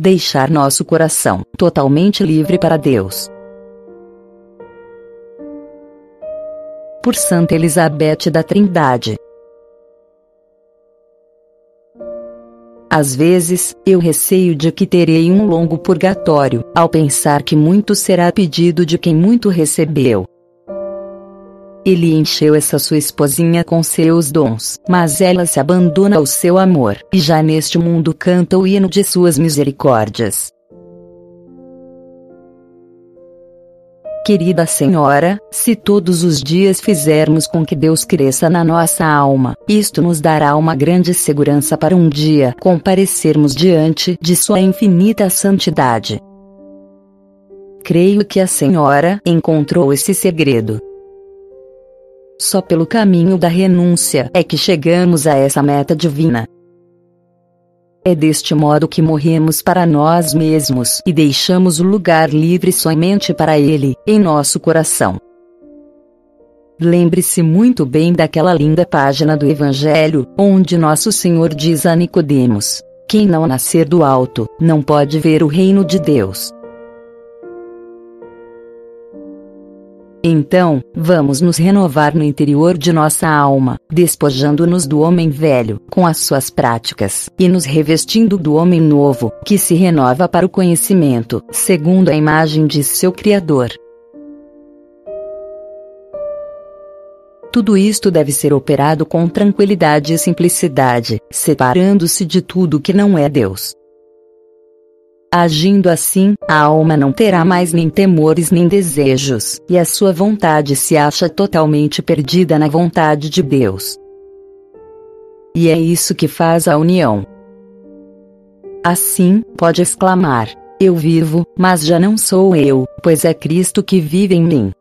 deixar nosso coração totalmente livre para Deus. Por Santa Elizabeth da Trindade. Às vezes, eu receio de que terei um longo purgatório, ao pensar que muito será pedido de quem muito recebeu. Ele encheu essa sua esposinha com seus dons, mas ela se abandona ao seu amor, e já neste mundo canta o hino de suas misericórdias. Querida Senhora, se todos os dias fizermos com que Deus cresça na nossa alma, isto nos dará uma grande segurança para um dia comparecermos diante de Sua infinita santidade. Creio que a Senhora encontrou esse segredo. Só pelo caminho da renúncia é que chegamos a essa meta divina. É deste modo que morremos para nós mesmos e deixamos o lugar livre somente para Ele, em nosso coração. Lembre-se muito bem daquela linda página do Evangelho, onde Nosso Senhor diz a Nicodemos: Quem não nascer do alto, não pode ver o reino de Deus. Então, vamos nos renovar no interior de nossa alma, despojando-nos do homem velho, com as suas práticas, e nos revestindo do homem novo, que se renova para o conhecimento, segundo a imagem de seu Criador. Tudo isto deve ser operado com tranquilidade e simplicidade, separando-se de tudo que não é Deus. Agindo assim, a alma não terá mais nem temores nem desejos, e a sua vontade se acha totalmente perdida na vontade de Deus. E é isso que faz a união. Assim, pode exclamar: Eu vivo, mas já não sou eu, pois é Cristo que vive em mim.